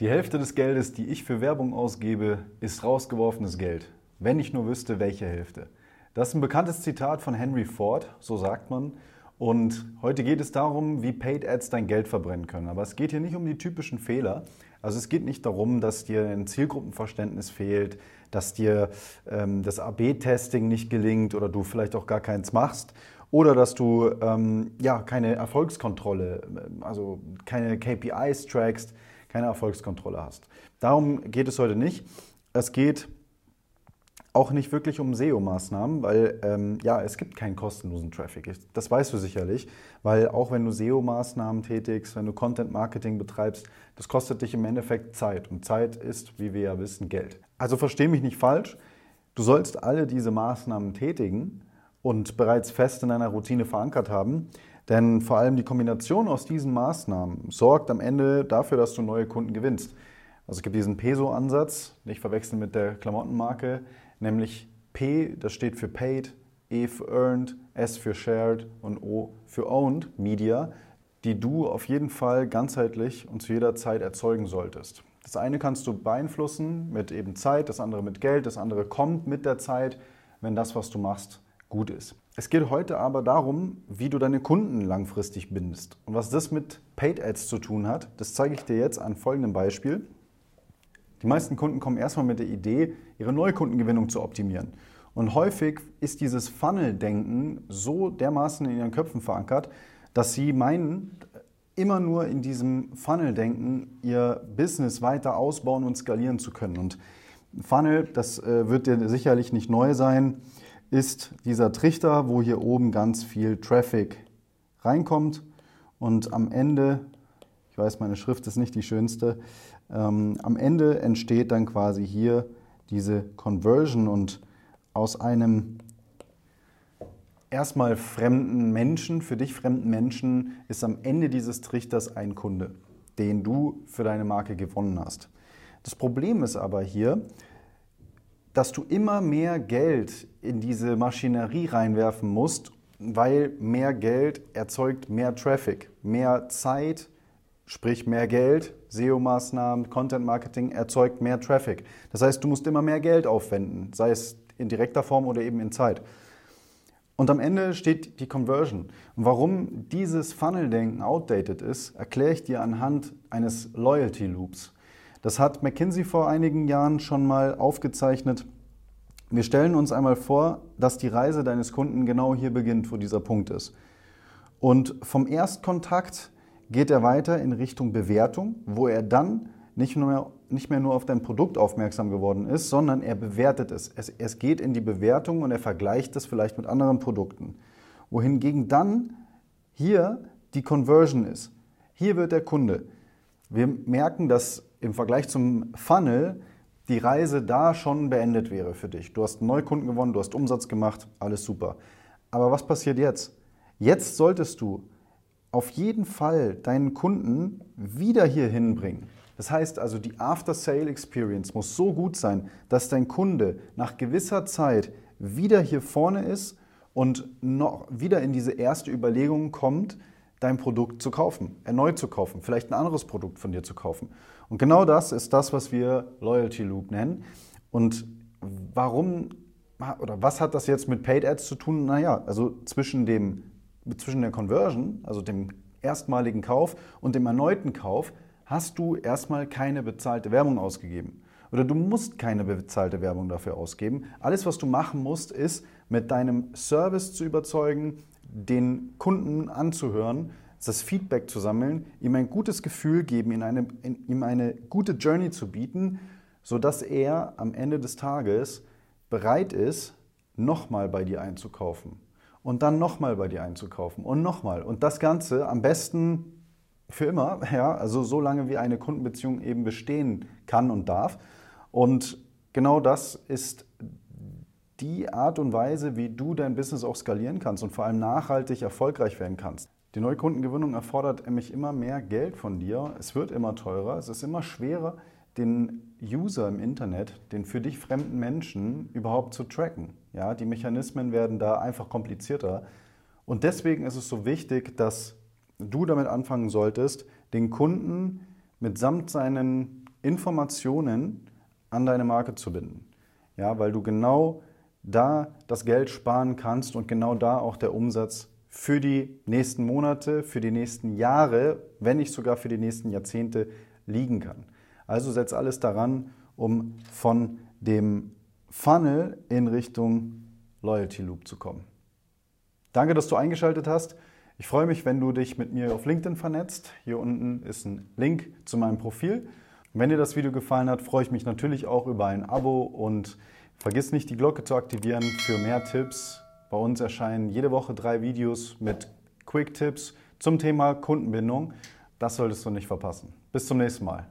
Die Hälfte des Geldes, die ich für Werbung ausgebe, ist rausgeworfenes Geld. Wenn ich nur wüsste, welche Hälfte. Das ist ein bekanntes Zitat von Henry Ford, so sagt man. Und heute geht es darum, wie Paid Ads dein Geld verbrennen können. Aber es geht hier nicht um die typischen Fehler. Also es geht nicht darum, dass dir ein Zielgruppenverständnis fehlt, dass dir ähm, das AB-Testing nicht gelingt oder du vielleicht auch gar keins machst oder dass du ähm, ja, keine Erfolgskontrolle, also keine KPIs trackst keine Erfolgskontrolle hast. Darum geht es heute nicht. Es geht auch nicht wirklich um SEO-Maßnahmen, weil ähm, ja, es gibt keinen kostenlosen Traffic. Das weißt du sicherlich, weil auch wenn du SEO-Maßnahmen tätigst, wenn du Content-Marketing betreibst, das kostet dich im Endeffekt Zeit. Und Zeit ist, wie wir ja wissen, Geld. Also versteh mich nicht falsch. Du sollst alle diese Maßnahmen tätigen und bereits fest in deiner Routine verankert haben. Denn vor allem die Kombination aus diesen Maßnahmen sorgt am Ende dafür, dass du neue Kunden gewinnst. Also es gibt diesen Peso-Ansatz, nicht verwechseln mit der Klamottenmarke, nämlich P, das steht für Paid, E für Earned, S für Shared und O für Owned Media, die du auf jeden Fall ganzheitlich und zu jeder Zeit erzeugen solltest. Das eine kannst du beeinflussen mit eben Zeit, das andere mit Geld, das andere kommt mit der Zeit, wenn das, was du machst, gut ist. Es geht heute aber darum, wie du deine Kunden langfristig bindest. Und was das mit Paid Ads zu tun hat, das zeige ich dir jetzt an folgendem Beispiel. Die meisten Kunden kommen erstmal mit der Idee, ihre Neukundengewinnung zu optimieren. Und häufig ist dieses Funnel-Denken so dermaßen in ihren Köpfen verankert, dass sie meinen, immer nur in diesem Funnel-Denken ihr Business weiter ausbauen und skalieren zu können. Und Funnel, das äh, wird dir sicherlich nicht neu sein ist dieser Trichter, wo hier oben ganz viel Traffic reinkommt und am Ende, ich weiß, meine Schrift ist nicht die schönste, ähm, am Ende entsteht dann quasi hier diese Conversion und aus einem erstmal fremden Menschen, für dich fremden Menschen, ist am Ende dieses Trichters ein Kunde, den du für deine Marke gewonnen hast. Das Problem ist aber hier, dass du immer mehr Geld in diese Maschinerie reinwerfen musst, weil mehr Geld erzeugt mehr Traffic, mehr Zeit, sprich mehr Geld, SEO-Maßnahmen, Content-Marketing erzeugt mehr Traffic. Das heißt, du musst immer mehr Geld aufwenden, sei es in direkter Form oder eben in Zeit. Und am Ende steht die Conversion. Und warum dieses Funnel-Denken outdated ist, erkläre ich dir anhand eines Loyalty Loops. Das hat McKinsey vor einigen Jahren schon mal aufgezeichnet. Wir stellen uns einmal vor, dass die Reise deines Kunden genau hier beginnt, wo dieser Punkt ist. Und vom Erstkontakt geht er weiter in Richtung Bewertung, wo er dann nicht, mehr, nicht mehr nur auf dein Produkt aufmerksam geworden ist, sondern er bewertet es. es. Es geht in die Bewertung und er vergleicht es vielleicht mit anderen Produkten. Wohingegen dann hier die Conversion ist. Hier wird der Kunde. Wir merken, dass im Vergleich zum Funnel die Reise da schon beendet wäre für dich. Du hast einen Neukunden gewonnen, du hast Umsatz gemacht, alles super. Aber was passiert jetzt? Jetzt solltest du auf jeden Fall deinen Kunden wieder hier hinbringen. Das heißt also, die After-Sale-Experience muss so gut sein, dass dein Kunde nach gewisser Zeit wieder hier vorne ist und noch wieder in diese erste Überlegung kommt, dein Produkt zu kaufen, erneut zu kaufen, vielleicht ein anderes Produkt von dir zu kaufen. Und genau das ist das, was wir Loyalty Loop nennen. Und warum oder was hat das jetzt mit Paid Ads zu tun? Naja, also zwischen, dem, zwischen der Conversion, also dem erstmaligen Kauf und dem erneuten Kauf, hast du erstmal keine bezahlte Werbung ausgegeben. Oder du musst keine bezahlte Werbung dafür ausgeben. Alles, was du machen musst, ist, mit deinem Service zu überzeugen, den Kunden anzuhören, das Feedback zu sammeln, ihm ein gutes Gefühl geben, ihm eine, ihm eine gute Journey zu bieten, sodass er am Ende des Tages bereit ist, nochmal bei dir einzukaufen und dann nochmal bei dir einzukaufen und nochmal. Und das Ganze am besten für immer, ja, also so lange wie eine Kundenbeziehung eben bestehen kann und darf. Und genau das ist die Art und Weise, wie du dein Business auch skalieren kannst und vor allem nachhaltig erfolgreich werden kannst. Die Neukundengewinnung erfordert nämlich immer mehr Geld von dir. Es wird immer teurer. Es ist immer schwerer, den User im Internet, den für dich fremden Menschen überhaupt zu tracken. Ja, die Mechanismen werden da einfach komplizierter. Und deswegen ist es so wichtig, dass du damit anfangen solltest, den Kunden mitsamt seinen Informationen an deine Marke zu binden. Ja, weil du genau da das Geld sparen kannst und genau da auch der Umsatz für die nächsten Monate, für die nächsten Jahre, wenn nicht sogar für die nächsten Jahrzehnte liegen kann. Also setz alles daran, um von dem Funnel in Richtung Loyalty Loop zu kommen. Danke, dass du eingeschaltet hast. Ich freue mich, wenn du dich mit mir auf LinkedIn vernetzt. Hier unten ist ein Link zu meinem Profil. Wenn dir das Video gefallen hat, freue ich mich natürlich auch über ein Abo und vergiss nicht, die Glocke zu aktivieren für mehr Tipps. Bei uns erscheinen jede Woche drei Videos mit Quick-Tipps zum Thema Kundenbindung. Das solltest du nicht verpassen. Bis zum nächsten Mal.